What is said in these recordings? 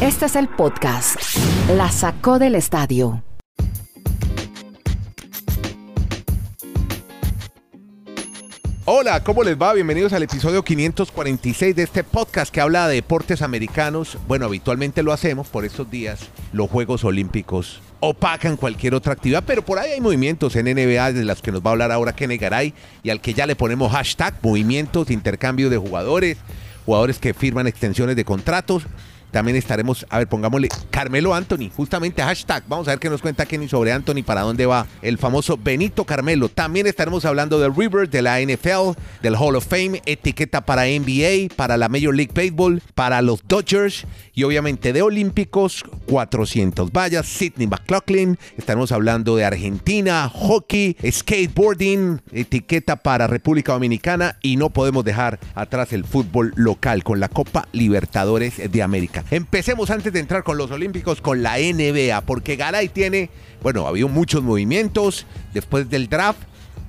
Este es el podcast. La sacó del estadio. Hola, ¿cómo les va? Bienvenidos al episodio 546 de este podcast que habla de deportes americanos. Bueno, habitualmente lo hacemos por estos días. Los Juegos Olímpicos opacan cualquier otra actividad, pero por ahí hay movimientos en NBA de las que nos va a hablar ahora Kenny Garay y al que ya le ponemos hashtag movimientos, intercambio de jugadores, jugadores que firman extensiones de contratos. También estaremos, a ver, pongámosle Carmelo Anthony, justamente hashtag. Vamos a ver qué nos cuenta Kenny sobre Anthony, para dónde va el famoso Benito Carmelo. También estaremos hablando del River, de la NFL, del Hall of Fame, etiqueta para NBA, para la Major League Baseball, para los Dodgers y obviamente de Olímpicos, 400 vallas, Sidney McLaughlin. Estaremos hablando de Argentina, hockey, skateboarding, etiqueta para República Dominicana y no podemos dejar atrás el fútbol local con la Copa Libertadores de América. Empecemos antes de entrar con los Olímpicos con la NBA, porque Garay tiene, bueno, ha habido muchos movimientos después del draft,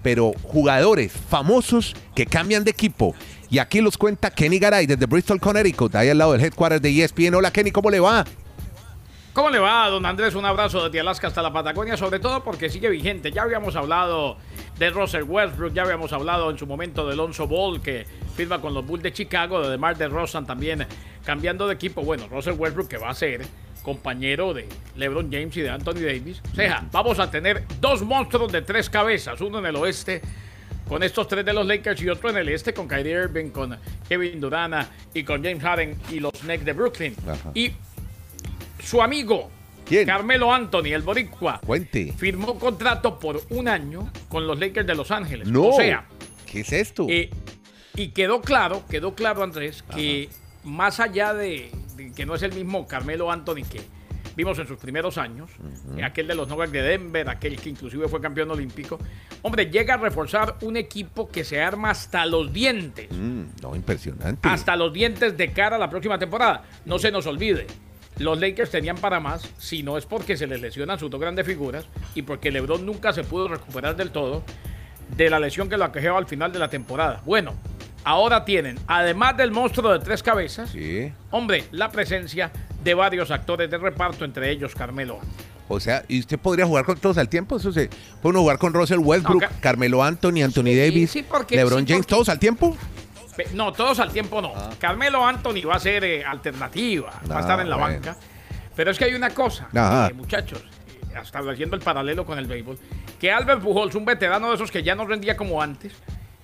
pero jugadores famosos que cambian de equipo. Y aquí los cuenta Kenny Garay desde Bristol, Connecticut, ahí al lado del headquarters de ESPN. Hola Kenny, ¿cómo le va? ¿Cómo le va, don Andrés? Un abrazo desde Alaska hasta la Patagonia, sobre todo porque sigue vigente. Ya habíamos hablado de Russell Westbrook, ya habíamos hablado en su momento de Alonso Ball, que firma con los Bulls de Chicago, de DeMar DeRozan también cambiando de equipo. Bueno, Russell Westbrook que va a ser compañero de LeBron James y de Anthony Davis. O sea, vamos a tener dos monstruos de tres cabezas, uno en el oeste con estos tres de los Lakers y otro en el este con Kyrie Irving, con Kevin Durant y con James Harden y los Knicks de Brooklyn. Y su amigo Carmelo Anthony, el boricua, Cuente. firmó contrato por un año con los Lakers de Los Ángeles. No. O sea, ¿qué es esto? eh, y quedó claro, quedó claro, Andrés, que más allá de, de que no es el mismo Carmelo Anthony que vimos en sus primeros años, eh, aquel de los Nuggets de Denver, aquel que inclusive fue campeón olímpico, hombre, llega a reforzar un equipo que se arma hasta los dientes Mm, no, impresionante. hasta los dientes de cara a la próxima temporada. No se nos olvide, los Lakers tenían para más, si no es porque se les lesionan sus dos grandes figuras y porque LeBron nunca se pudo recuperar del todo de la lesión que lo aquejaba al final de la temporada. Bueno, ahora tienen, además del monstruo de tres cabezas, Sí. hombre, la presencia de varios actores de reparto, entre ellos Carmelo. O sea, ¿y usted podría jugar con todos al tiempo? Eso se puede uno jugar con Russell Westbrook, Carmelo Anthony, Anthony Davis, sí, porque- LeBron James, porque- todos al tiempo. No, todos al tiempo no. Carmelo Anthony va a ser eh, alternativa, va a Ah, estar en la bueno. banca. Pero es que hay una cosa, eh, muchachos, eh, estableciendo el paralelo con el béisbol, que Albert Pujols, un veterano de esos que ya no rendía como antes,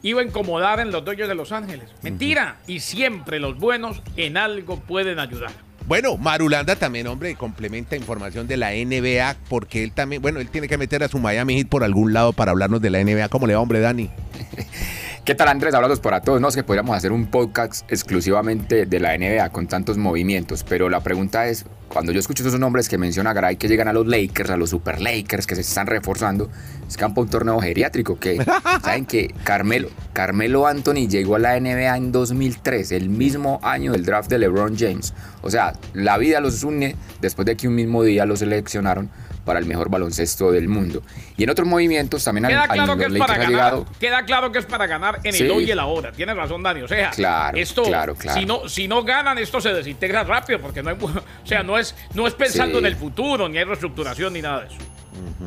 iba a incomodar en los Dodgers de Los Ángeles. Mentira. Y siempre los buenos en algo pueden ayudar. Bueno, Marulanda también, hombre, complementa información de la NBA porque él también, bueno, él tiene que meter a su Miami Heat por algún lado para hablarnos de la NBA. ¿Cómo le va, hombre, Dani? ¿Qué tal Andrés? Hablados para todos. No, es que podríamos hacer un podcast exclusivamente de la NBA con tantos movimientos, pero la pregunta es, cuando yo escucho esos nombres que menciona Garay que llegan a los Lakers, a los Super Lakers, que se están reforzando, es campo un torneo geriátrico, que saben que Carmelo, Carmelo Anthony llegó a la NBA en 2003, el mismo año del draft de LeBron James. O sea, la vida los une después de que un mismo día los seleccionaron para el mejor baloncesto del mundo. Y en otros movimientos también Queda han- claro que los es para ganar. llegado Queda claro que es para ganar en Sí. el hoy y el ahora. Tienes razón, Dani. O sea, Claro, esto, claro, claro. Si no, si no ganan, esto se desintegra rápido, porque no hay, o sea, no es, no es pensando Sí. en el futuro, ni hay reestructuración ni nada de eso.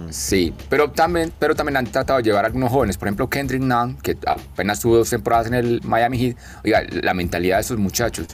Sí, pero también, pero también han tratado de llevar a algunos jóvenes. Por ejemplo, Kendrick Nunn, que apenas tuvo dos temporadas en el Miami Heat. Oiga, la mentalidad de esos muchachos.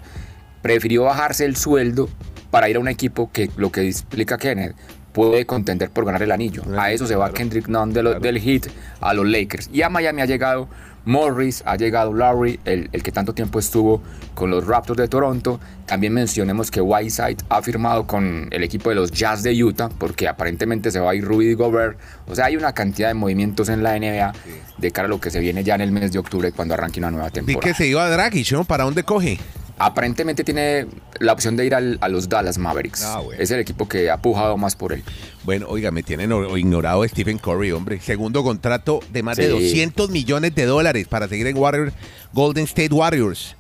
Prefirió bajarse el sueldo para ir a un equipo que, lo que explica Kenneth, puede contender por ganar el anillo. A eso se va Kendrick Nunn de lo- del Heat a los Lakers. Y a Miami ha llegado Morris, ha llegado Larry, el, el que tanto tiempo estuvo con los Raptors de Toronto. También mencionemos que Whiteside ha firmado con el equipo de los Jazz de Utah, porque aparentemente se va a ir Rudy Gobert. O sea, hay una cantidad de movimientos en la NBA de cara a lo que se viene ya en el mes de octubre cuando arranque una nueva Vi temporada. que se iba a Dragic, ¿no? ¿Para dónde coge? Aparentemente tiene la opción de ir al- a los Dallas Mavericks. Ah, bueno. Es el equipo que ha pujado más por él. Bueno, oiga, me tienen ignorado a Stephen Curry, hombre. Segundo contrato de más de Sí. 200 millones de dólares para seguir en Warriors, Golden State Warriors.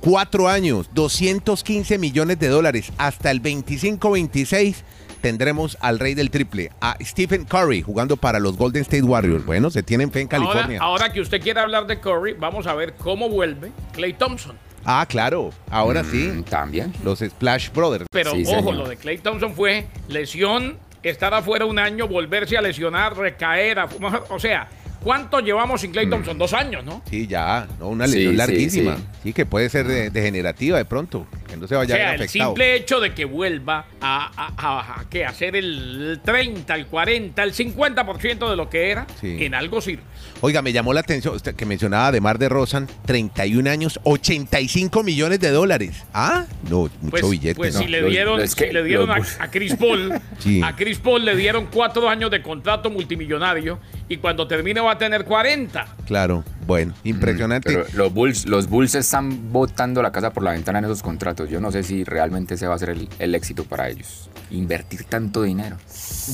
Cuatro años, 215 millones de dólares. Hasta el 25-26 tendremos al rey del triple, a Stephen Curry, jugando para los Golden State Warriors. Bueno, se tienen fe en Ahora, California. ahora que usted quiere hablar de Curry, vamos a ver cómo vuelve Clay Thompson. Ah, claro, ahora sí. Mm, También. Los Splash Brothers. Pero Sí, ojo, señor. lo de Clay Thompson fue lesión, estar afuera un año, volverse a lesionar, recaer, a fumar. O sea, ¿cuánto llevamos sin Clay Thompson? Dos años, ¿no? Sí, ya, ¿no? una lesión sí, larguísima. Sí, sí. que puede ser de- degenerativa de pronto, que no se O vaya a ver el afectado. simple hecho de que vuelva a, a- a- a- ¿qué? hacer el 30, el 40, el 50% de lo que era, Sí. en algo sirve. Oiga, me llamó la atención usted que mencionaba de Mar de Rosan, 31 años, 85 millones de dólares. Ah, no, mucho Pues, billete. pues ¿no? si le dieron, los si que- le dieron los a, Chris Paul, Sí. a Chris Paul le dieron cuatro años de contrato multimillonario y cuando termine va a tener 40. Claro, bueno, impresionante. Pero los Bulls, los Bulls están botando la casa por la ventana en esos contratos. Yo no sé si realmente ese va a ser el, el éxito para ellos. Invertir tanto dinero.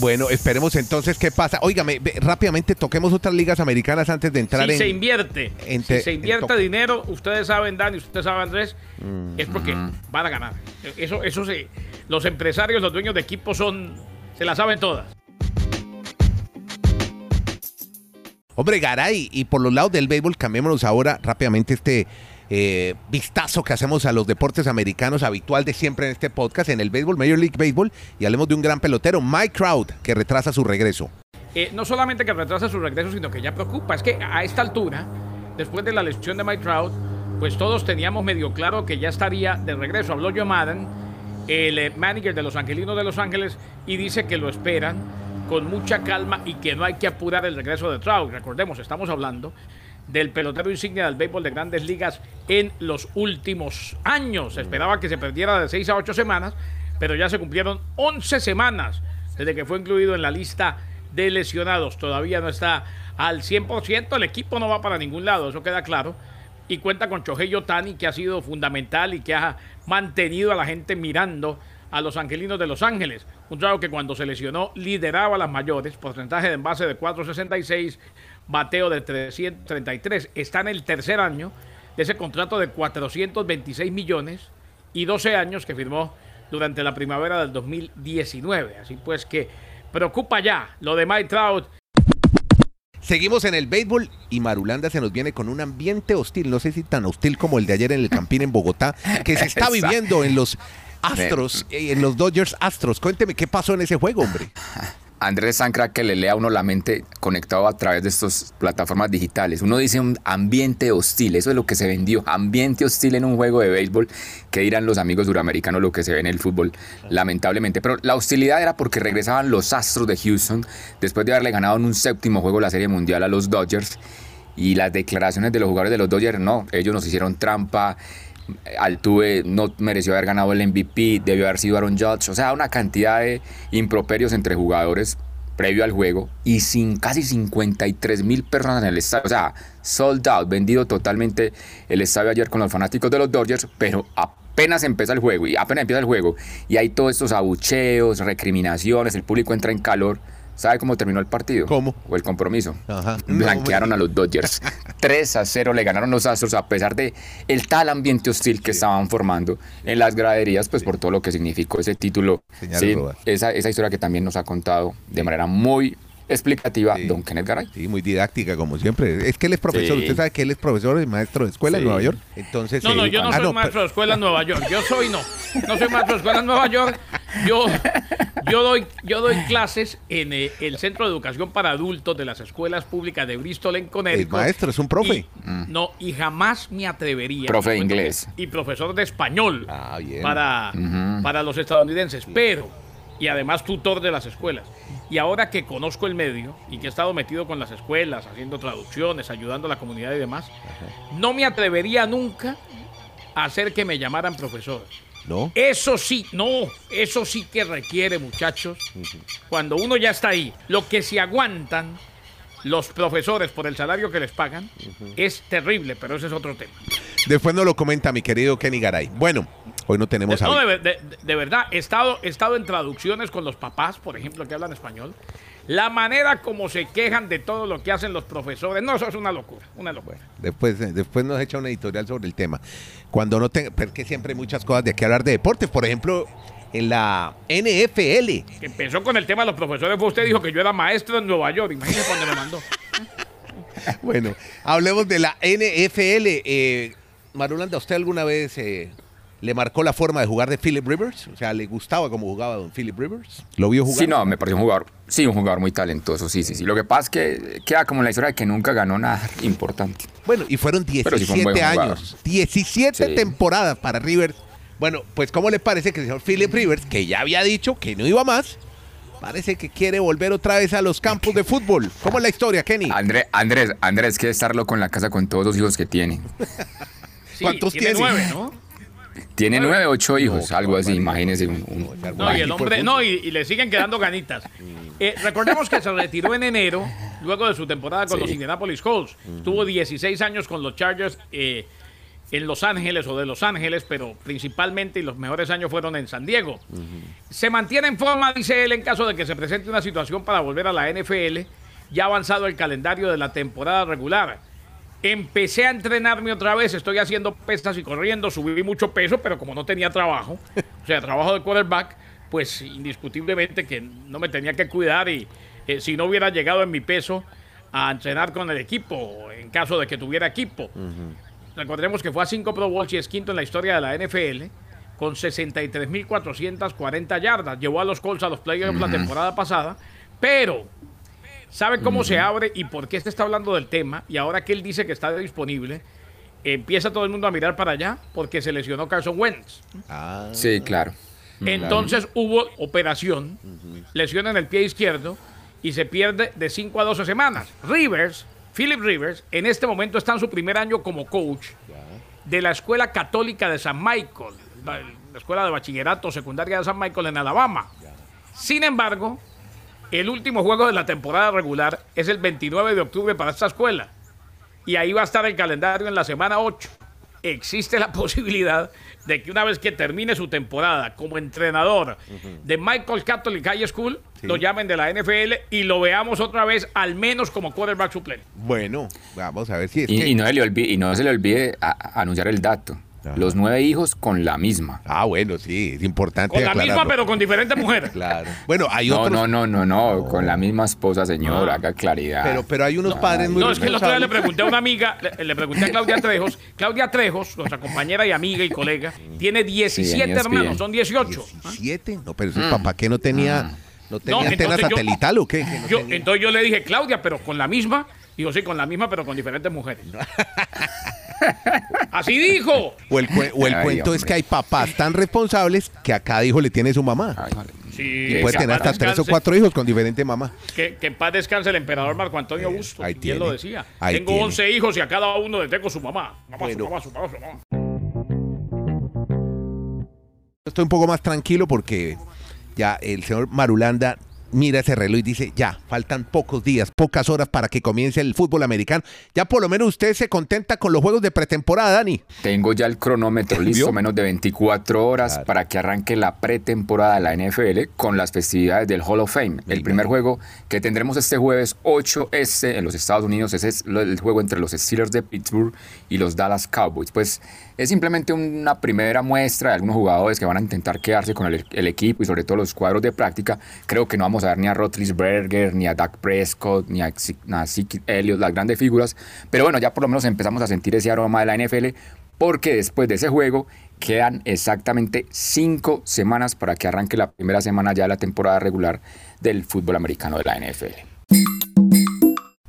Bueno, esperemos entonces qué pasa. Óigame, rápidamente toquemos otras ligas americanas antes de entrar si en... se invierte, en si se invierte dinero, ustedes saben, Dani, ustedes saben, Andrés, Mm, es porque van a ganar. Eso, eso se, los empresarios, los dueños de equipos son, se la saben todas. Hombre, Garay, y por los lados del béisbol, cambiémonos ahora rápidamente este eh, vistazo que hacemos a los deportes americanos habitual de siempre en este podcast, en el béisbol, Major League Baseball, y hablemos de un gran pelotero, Mike Trout, que retrasa su regreso. Eh, no solamente que retrasa su regreso, sino que ya preocupa. Es que a esta altura, después de la lesión de Mike Trout, pues todos teníamos medio claro que ya estaría de regreso. Habló Joe Madden, el eh, manager de los Angelinos de Los Ángeles, y dice que lo esperan con mucha calma y que no hay que apurar el regreso de Trout. Recordemos, estamos hablando del pelotero insignia del béisbol de grandes ligas en los últimos años. Se esperaba que se perdiera de 6 a 8 semanas, pero ya se cumplieron 11 semanas desde que fue incluido en la lista de lesionados. Todavía no está al 100%, el equipo no va para ningún lado, eso queda claro. Y cuenta con Shohei Otani, que ha sido fundamental y que ha mantenido a la gente mirando a los angelinos de Los Ángeles. Un trago que cuando se lesionó lideraba a las mayores, porcentaje de envase de 466, bateo de 333. Está en el tercer año de ese contrato de 426 millones y 12 años que firmó durante la primavera del 2019. Así pues que preocupa ya lo de Mike Trout. Seguimos en el béisbol y Marulanda se nos viene con un ambiente hostil, no sé si tan hostil como el de ayer en el Campín en Bogotá, que se está viviendo en los Astros, eh, en los Dodgers Astros. Cuénteme qué pasó en ese juego, hombre. Andrés Sancra que le lea a uno la mente conectado a través de estas plataformas digitales. Uno dice un ambiente hostil, eso es lo que se vendió, ambiente hostil en un juego de béisbol, que dirán los amigos suramericanos lo que se ve en el fútbol, lamentablemente. Pero la hostilidad era porque regresaban los Astros de Houston después de haberle ganado en un séptimo juego la Serie Mundial a los Dodgers. Y las declaraciones de los jugadores de los Dodgers, no, ellos nos hicieron trampa, Altuve no mereció haber ganado el MVP, debió haber sido Aaron Judge, o sea, una cantidad de improperios entre jugadores previo al juego y sin casi 53 mil personas en el estadio, o sea, sold out, vendido totalmente el estadio ayer con los fanáticos de los Dodgers, pero apenas empieza el juego y apenas empieza el juego y hay todos estos abucheos, recriminaciones, el público entra en calor. ¿Sabe cómo terminó el partido? ¿Cómo? O el compromiso. Ajá. Blanquearon a los Dodgers. 3 a 0 le ganaron los Astros a pesar de el tal ambiente hostil que estaban formando en las graderías, pues por todo lo que significó ese título. Sí, esa, esa historia que también nos ha contado de manera muy explicativa Sí. Don Kenneth Garay. Sí, muy didáctica, como siempre. Es que él es profesor. Sí. Usted sabe que él es profesor y maestro de escuela en. Nueva York. Entonces, No, no, eh, yo no ah, soy maestro de escuela en Nueva York. Yo soy no. No soy maestro de escuela en Nueva York. Yo, yo, doy, yo doy clases en eh, el Centro de Educación para Adultos de las escuelas públicas de Bristol en Connecticut. El maestro, es un profe. Y- No, y jamás me atrevería. Profe de inglés. Y profesor de español Ah, bien. para, para los estadounidenses. Pero, y además tutor de las escuelas. Y ahora que conozco el medio y que he estado metido con las escuelas, haciendo traducciones, ayudando a la comunidad y demás, no me atrevería nunca a hacer que me llamaran profesor. ¿No? Eso sí, no, eso sí que requiere, muchachos, cuando uno ya está ahí, lo que se aguantan los profesores por el salario que les pagan es terrible, pero ese es otro tema. Después nos lo comenta mi querido Kenny Garay. Bueno, hoy no tenemos No, de, ver- de- de verdad, he estado, he estado en traducciones con los papás, por ejemplo, que hablan español. La manera como se quejan de todo lo que hacen los profesores, no, eso es una locura, una locura. Después, eh, después nos echa una editorial sobre el tema. Cuando no tenga, pero es que siempre hay muchas cosas de aquí hablar de deportes. Por ejemplo, en la NFL. Que empezó con el tema de los profesores, fue usted dijo que yo era maestro en Nueva York, imagínese cuando me mandó. Bueno, hablemos de la NFL. eh, Marulanda, ¿usted alguna vez eh, le marcó la forma de jugar de Philip Rivers? O sea, ¿le gustaba cómo jugaba don Philip Rivers? ¿Lo vio jugar? Sí, no, me pareció un jugador, sí, un jugador muy talentoso, sí, sí, sí. Lo que pasa es que queda como la historia de que nunca ganó nada importante. Bueno, y fueron Pero sí fue 17 un buen jugador. años, 17 Sí. temporadas para Rivers. Bueno, pues ¿cómo le parece que el señor Philip Rivers, que ya había dicho que no iba más, parece que quiere volver otra vez a los campos de fútbol? ¿Cómo es la historia, Kenny? Andrés, Andrés, Andrés quiere estar loco en la casa con todos los hijos que tiene. Sí, ¿Cuántos tiene? tiene? nueve, ¿no? Tiene nueve, ocho hijos, No, algo así, imagínese. un- un- No, y el hombre, no, y, y le siguen quedando ganitas. Eh, recordemos que se retiró en enero, luego de su temporada con Sí. los Indianapolis Colts. Tuvo 16 años con los Chargers eh, en Los Ángeles o de Los Ángeles, pero principalmente y los mejores años fueron en San Diego. Se mantiene en forma, dice él, en caso de que se presente una situación para volver a la NFL, ya avanzado el calendario de la temporada regular. Empecé a entrenarme otra vez, estoy haciendo pesas y corriendo, subí mucho peso, pero como no tenía trabajo, o sea, trabajo de quarterback, pues indiscutiblemente que no me tenía que cuidar y eh, si no hubiera llegado en mi peso a entrenar con el equipo, en caso de que tuviera equipo. Recordemos que fue a cinco Pro Bowls y es quinto en la historia de la NFL con 63.440 yardas. Llevó a los Colts a los playoffs la temporada pasada, pero sabe cómo se abre y por qué este está hablando del tema y ahora que él dice que está disponible, empieza todo el mundo a mirar para allá porque se lesionó Carson Wentz. Ah, Sí, claro. Entonces hubo operación, lesión en el pie izquierdo y se pierde de 5 a 12 semanas. Rivers, Philip Rivers, en este momento está en su primer año como coach de la Escuela Católica de San Michael, la, la Escuela de Bachillerato Secundaria de San Michael en Alabama. Sin embargo, el último juego de la temporada regular es el 29 de octubre para esta escuela. Y ahí va a estar el calendario en la semana 8. Existe la posibilidad de que una vez que termine su temporada como entrenador de Michael Catholic High School, lo llamen de la NFL y lo veamos otra vez al menos como quarterback suplente. bueno, vamos a ver si es Y, que... y no, se le olvide, y no se le olvide a- a anunciar el dato. Ajá. Los nueve hijos con la misma. Ah, bueno, sí, es importante Con la misma, pero con diferentes mujeres. Claro. Bueno, hay No, otros... no, no, no, no, con la misma esposa, señor, Ah. haga claridad. Pero, pero hay unos padres muy No, es que el otro día le pregunté a una amiga, le, le pregunté a Claudia Trejos. Claudia Trejos, nuestra compañera y amiga y colega, tiene 17 en ESPN. hermanos, son 18. ¿ah? 17, no, pero ese papá que no tenía, no tenía No, antena yo- satelital o qué? No Yo, entonces yo le dije, Claudia, pero con la misma. Dijo, sí, con la misma, pero con diferentes mujeres. Así dijo. O el, cue- o el Ay, cuento es que hay papás tan responsables que a cada hijo le tiene su mamá. Ay. Sí, Y puede en tener hasta tres o cuatro hijos con diferente mamá. Que, que en paz descanse el emperador Marco Antonio Augusto. ahí y él lo decía. Ahí tengo tiene. 11 hijos y a cada uno le tengo su mamá. Mamá, Bueno. su mamá, su mamá, su mamá. Estoy un poco más tranquilo porque ya el señor Marulanda mira ese reloj y dice, ya, faltan pocos días, pocas horas para que comience el fútbol americano. Ya por lo menos usted se contenta con los juegos de pretemporada, Dani. Tengo ya el cronómetro listo, ¿Vio? menos de 24 horas Claro. para que arranque la pretemporada de la NFL con las festividades del Hall of Fame. El primer juego que tendremos este jueves 8 este en los Estados Unidos ese es el juego entre los Steelers de Pittsburgh y los Dallas Cowboys. Pues es simplemente una primera muestra de algunos jugadores que van a intentar quedarse con el, equipo y sobre todo los cuadros de práctica. Creo que no vamos a ver ni a Roethlisberger, ni a Dak Prescott, ni a, a Elliott, las grandes figuras. Pero bueno, ya por lo menos empezamos a sentir ese aroma de la NFL porque después de ese juego quedan exactamente cinco semanas para que arranque la primera semana ya de la temporada regular del fútbol americano de la NFL.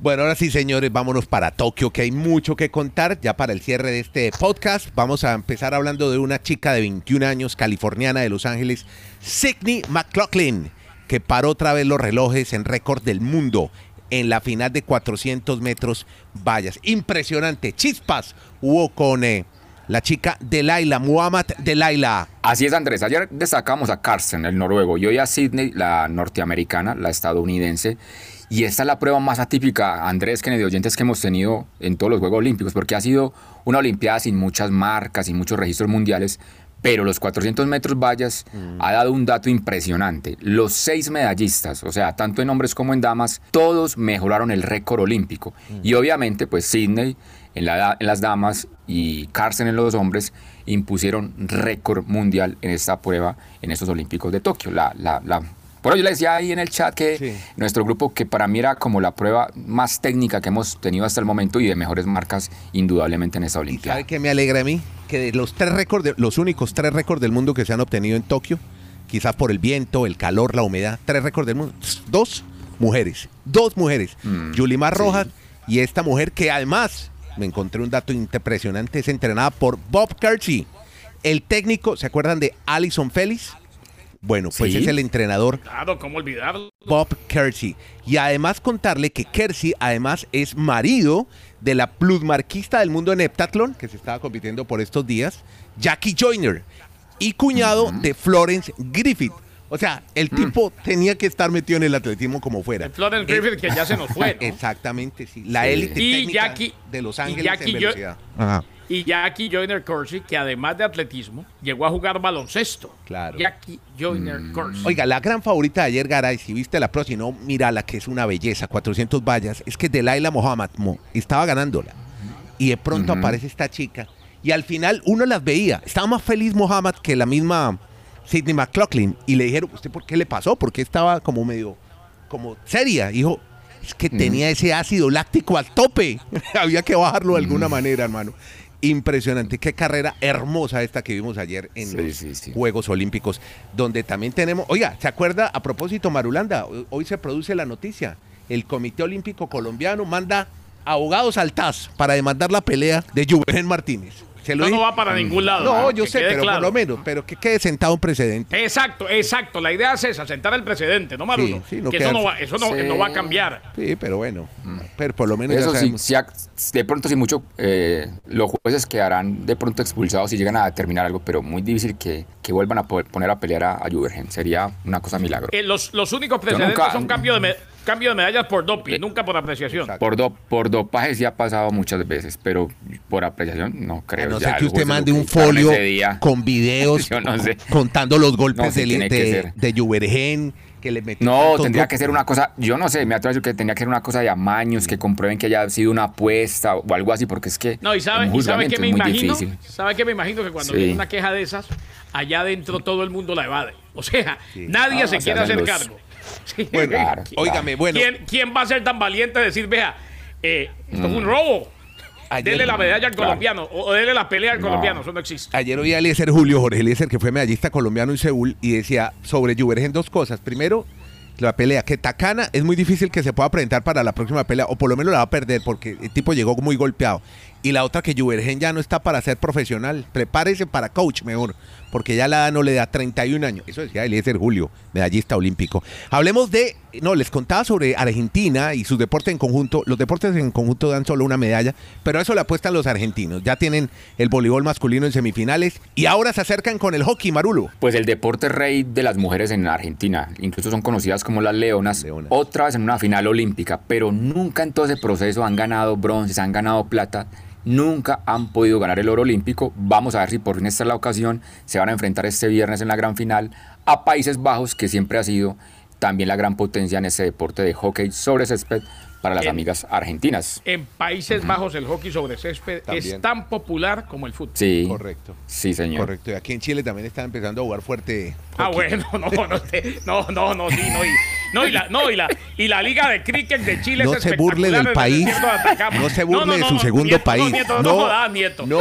Bueno, ahora sí, señores, vámonos para Tokio, que hay mucho que contar. Ya para el cierre de este podcast, vamos a empezar hablando de una chica de 21 años, californiana de Los Ángeles, Sidney McLaughlin, que paró otra vez los relojes en récord del mundo en la final de 400 metros vallas. Impresionante, chispas hubo con eh, la chica Delilah, Muhammad Delilah. Así es, Andrés. Ayer destacamos a Carsten, el noruego, y hoy a Sydney, la norteamericana, la estadounidense. Y esta es la prueba más atípica, Andrés Kennedy, oyentes que hemos tenido en todos los Juegos Olímpicos, porque ha sido una Olimpiada sin muchas marcas, sin muchos registros mundiales, pero los 400 metros vallas ha dado un dato impresionante. Los seis medallistas, o sea, tanto en hombres como en damas, todos mejoraron el récord olímpico. Y obviamente, pues Sydney en, la en las damas y Carsten en los hombres impusieron récord mundial en esta prueba en estos Olímpicos de Tokio. La, la- la Por yo le decía ahí en el chat que Sí. nuestro grupo, que para mí era como la prueba más técnica que hemos tenido hasta el momento y de mejores marcas, indudablemente en esa ¿Y Olimpiada. sabe qué me alegra a mí? Que de los tres récords, los únicos tres récords del mundo que se han obtenido en Tokio, quizás por el viento, el calor, la humedad, tres récords del mundo, dos mujeres, dos mujeres, Mm, Yulimar sí. Rojas y esta mujer que además, me encontré un dato impresionante, es entrenada por Bob Kersey, el técnico, ¿se acuerdan de Alison Félix? Bueno, pues Sí. es el entrenador Claro, ¿cómo olvidarlo? Bob Kersey. Y además contarle que Kersey además es marido de la plusmarquista del mundo en heptatlón, que se estaba compitiendo por estos días, Jackie Joyner, y cuñado de Florence Griffith. O sea, el tipo tenía que estar metido en el atletismo como fuera. El Florence Eh, Griffith que ya se nos fue, ¿no? Exactamente, sí. La Sí. élite Y técnica Jackie- de Los y Ángeles Jackie en velocidad. Ajá. Y Jackie Joyner Kersey, que además de atletismo, llegó a jugar baloncesto. Claro. Jackie Joyner Kersey. Oiga, la gran favorita de ayer, Garay, si viste la pro, si no, mira la que es una belleza, 400 vallas, es que Delaila Mohamed Mo, estaba ganándola. Y de pronto aparece esta chica. Y al final uno las veía. Estaba más feliz Mohamed que la misma Sidney McLaughlin. Y le dijeron, ¿usted por qué le pasó? Porque estaba como medio, como seria. Dijo, es que tenía ese ácido láctico al tope. Había que bajarlo de alguna manera, hermano. Impresionante. Qué carrera hermosa esta que vimos ayer en Sí, los sí, sí. Juegos Olímpicos, donde también tenemos, oiga, ¿se acuerda a propósito, Marulanda? Hoy- se produce la noticia. El Comité Olímpico Colombiano manda abogados al TAS para demandar la pelea de Juven Martínez. Se lo No, va para ningún lado. No, ¿no? yo Que sé, pero claro. por lo menos, pero que quede sentado un precedente. Exacto, exacto. La idea es esa, sentar el precedente, ¿no, Marulo? Sí, sí, no que eso, no va, eso no, Sí. no va a cambiar. Sí, pero bueno, pero por lo menos ya Eso ac- de pronto sí mucho, eh, los jueces quedarán de pronto expulsados si llegan a determinar algo, pero muy difícil que, que vuelvan a poder poner a pelear a, a Juvergen. Sería una cosa milagro. Eh, los, los únicos precedentes nunca- son cambio de, cambio de medallas por doping, nunca por apreciación. Por, do- por dopaje sí ha pasado muchas veces, pero por apreciación no A creo. no Ya ser que usted mande un folio con videos Yo no sé. contando los golpes No, sí de, de, de Juvergen, que le metió No, tendría que ser una cosa, yo no sé, me atrevo a decir que tendría que ser una cosa de amaños, que comprueben que haya sido una apuesta o algo así, porque es que No, y sabe, y sabe que me es muy imagino, difícil. sabe que me imagino que cuando Sí. viene una queja de esas, allá adentro todo el mundo la evade. O sea, nadie Ah, se se quiere hacer los- cargo. Sí. Bueno, Claro, óigame, bueno. ¿Quién, quién va a ser tan valiente de decir, vea, eh, esto es un robo? Ayer- dele la medalla al Claro. colombiano o dele la pelea al No. colombiano, eso no existe. Ayer oí a Eliezer Julio Jorge Eliezer, que fue medallista colombiano en Seúl, y decía sobre Juvergen dos cosas. Primero, la pelea, que Takana es muy difícil que se pueda presentar para la próxima pelea, o por lo menos la va a perder, porque el tipo llegó muy golpeado. Y la otra, que Juvergen ya no está para ser profesional. Prepárese para coach mejor, porque ya la edad no le da 31 años. Eso decía Eliezer Julio, medallista olímpico. Hablemos de, no, les contaba sobre Argentina y sus deportes en conjunto. Los deportes en conjunto dan solo una medalla, pero a eso le apuestan los argentinos. Ya tienen el voleibol masculino en semifinales y ahora se acercan con el hockey, Marulo. Pues el deporte rey de las mujeres en Argentina, incluso son conocidas como las leonas, Leonas. otra vez en una final olímpica, pero nunca en todo ese proceso han ganado bronces, han ganado plata, nunca han podido ganar el oro olímpico. Vamos a ver si por fin esta es la ocasión. Se van a enfrentar este viernes en la gran final a Países Bajos, que siempre ha sido también la gran potencia en ese deporte de hockey sobre césped para las En- amigas argentinas. En Países Bajos el hockey sobre césped También. es tan popular como el fútbol. Sí, Correcto. sí, señor. Correcto. Y aquí en Chile también están empezando a jugar fuerte. Ah, bueno, no, no, te- no, no, no, sí, no, y, no, y la, no, y la, y la liga de cricket de Chile No es se burle del país. de. No se burle de su no, segundo Nieto, país. No, Nieto, no, No, jodas, Nieto. no,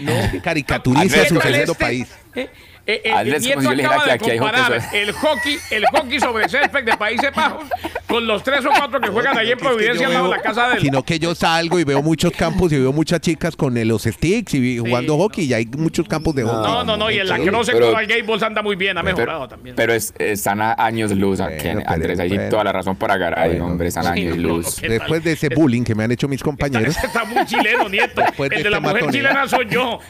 no caricaturice su segundo este- país. Eh, eh, eh, Nieto acaba de aquí hockey el hockey, el hockey sobre césped de Países Bajos con los tres o cuatro que juegan allí en Providencia al lado de la casa del... Sino que yo salgo y veo muchos campos y veo muchas chicas con los sticks y vi- jugando hockey y hay muchos campos de hockey. No, no, no, y el lacrosse pero- Coral Gables anda muy bien, ha mejorado Pero, también. pero es- están a años luz, Bueno, pero Andrés, ahí toda la razón para Garay, Bueno, hombre, están sí, años no, no, luz. Después de ese bullying que me han hecho mis compañeros, está muy chileno, Nieto. Después de el de la este mujer matoneo. chilena soy yo.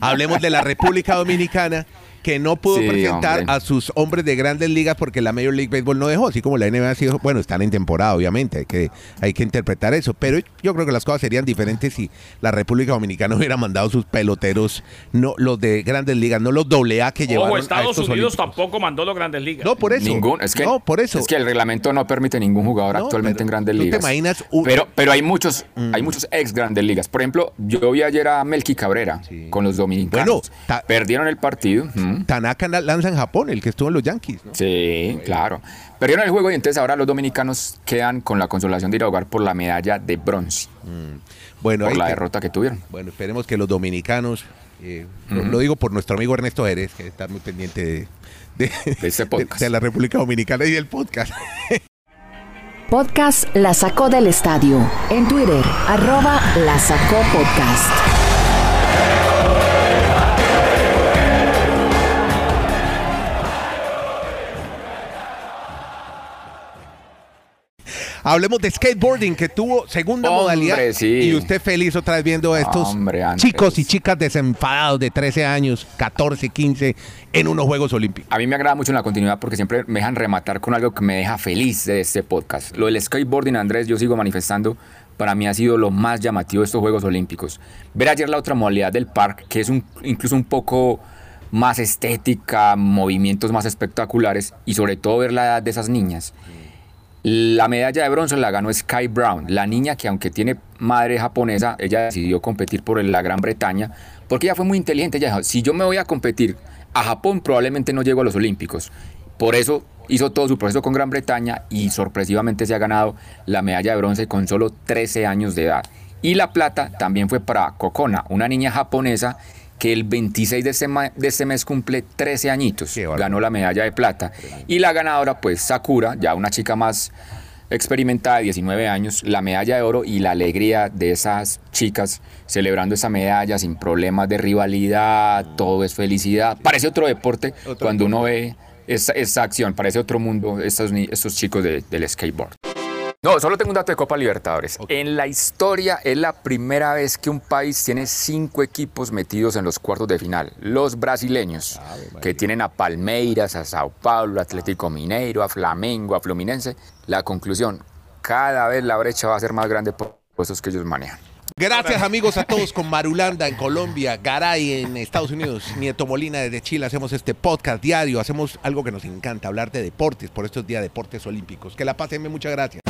hablemos de la República Dominicana Dominicana que no pudo Sí, presentar hombre. a sus hombres de grandes ligas porque la Major League Baseball no dejó, así como la NBA ha sido, bueno, están en temporada, obviamente, hay que, hay que interpretar eso, pero yo creo que las cosas serían diferentes si la República Dominicana hubiera mandado sus peloteros, no los de grandes ligas, no los doble A que llevaron Ojo, a Estados estos Unidos olímpicos. tampoco mandó los grandes ligas. No, por eso. Ningún, es que, no, por eso. Es que el reglamento no permite ningún jugador No, actualmente pero en grandes tú te ligas. imaginas un- Mm. Pero, pero hay muchos, hay muchos ex grandes ligas. Por ejemplo, yo vi ayer a Melqui Cabrera Sí. con los dominicanos. Bueno, ta- Perdieron el partido. mm, Tanaka na- lanza en Japón, el que estuvo en los Yankees. ¿no? Sí, claro. Perdieron el juego y entonces ahora los dominicanos quedan con la consolación de ir a jugar por la medalla de bronce, Bueno, por la derrota que tuvieron. bueno, esperemos que los dominicanos, eh, lo- lo, digo por nuestro amigo Ernesto Jerez, que está muy pendiente de, de, este podcast. de- de la República Dominicana y del podcast. Podcast La Sacó del Estadio. En Twitter, arroba La Sacó Podcast. Hablemos de skateboarding, que tuvo segunda Hombre, modalidad. sí. Y usted feliz otra vez viendo a estos Hombre, chicos y chicas desenfadados de 13 años, 14, 15, en unos Juegos Olímpicos. A mí me agrada mucho en la continuidad porque siempre me dejan rematar con algo que me deja feliz de este podcast. Lo del skateboarding, Andrés, yo sigo manifestando, para mí ha sido lo más llamativo de estos Juegos Olímpicos. Ver ayer la otra modalidad del park, que es un, incluso un poco más estética, movimientos más espectaculares y sobre todo ver la edad de esas niñas. La medalla de bronce la ganó Sky Brown, la niña que aunque tiene madre japonesa, ella decidió competir por la Gran Bretaña, porque ella fue muy inteligente, ella dijo, si yo me voy a competir a Japón, probablemente no llego a los Olímpicos. Por eso hizo todo su proceso con Gran Bretaña y sorpresivamente se ha ganado la medalla de bronce con solo 13 años de edad. Y la plata también fue para Kokona, una niña japonesa que el 26 de este, de este mes cumple 13 añitos. Ganó la medalla de plata. Y la ganadora, pues Sakura, ya una chica más experimentada de 19 años, la medalla de oro y la alegría de esas chicas celebrando esa medalla sin problemas de rivalidad, todo es felicidad. Parece otro deporte Otro cuando uno ve esa, esa acción, parece otro mundo, estos, estos chicos de- del skateboard. No, solo tengo un dato de Copa Libertadores. En la historia es la primera vez que un país tiene cinco equipos metidos en los cuartos de final. Los brasileños, que tienen a Palmeiras, a Sao Paulo, Atlético Mineiro, a Flamengo, a Fluminense. La conclusión, cada vez la brecha va a ser más grande por puestos que ellos manejan. Gracias amigos a todos con Marulanda en Colombia, Garay en Estados Unidos, Nieto Molina desde Chile. Hacemos este podcast diario, hacemos algo que nos encanta, hablar de deportes, por estos días deportes olímpicos. Que la pasen, muchas gracias.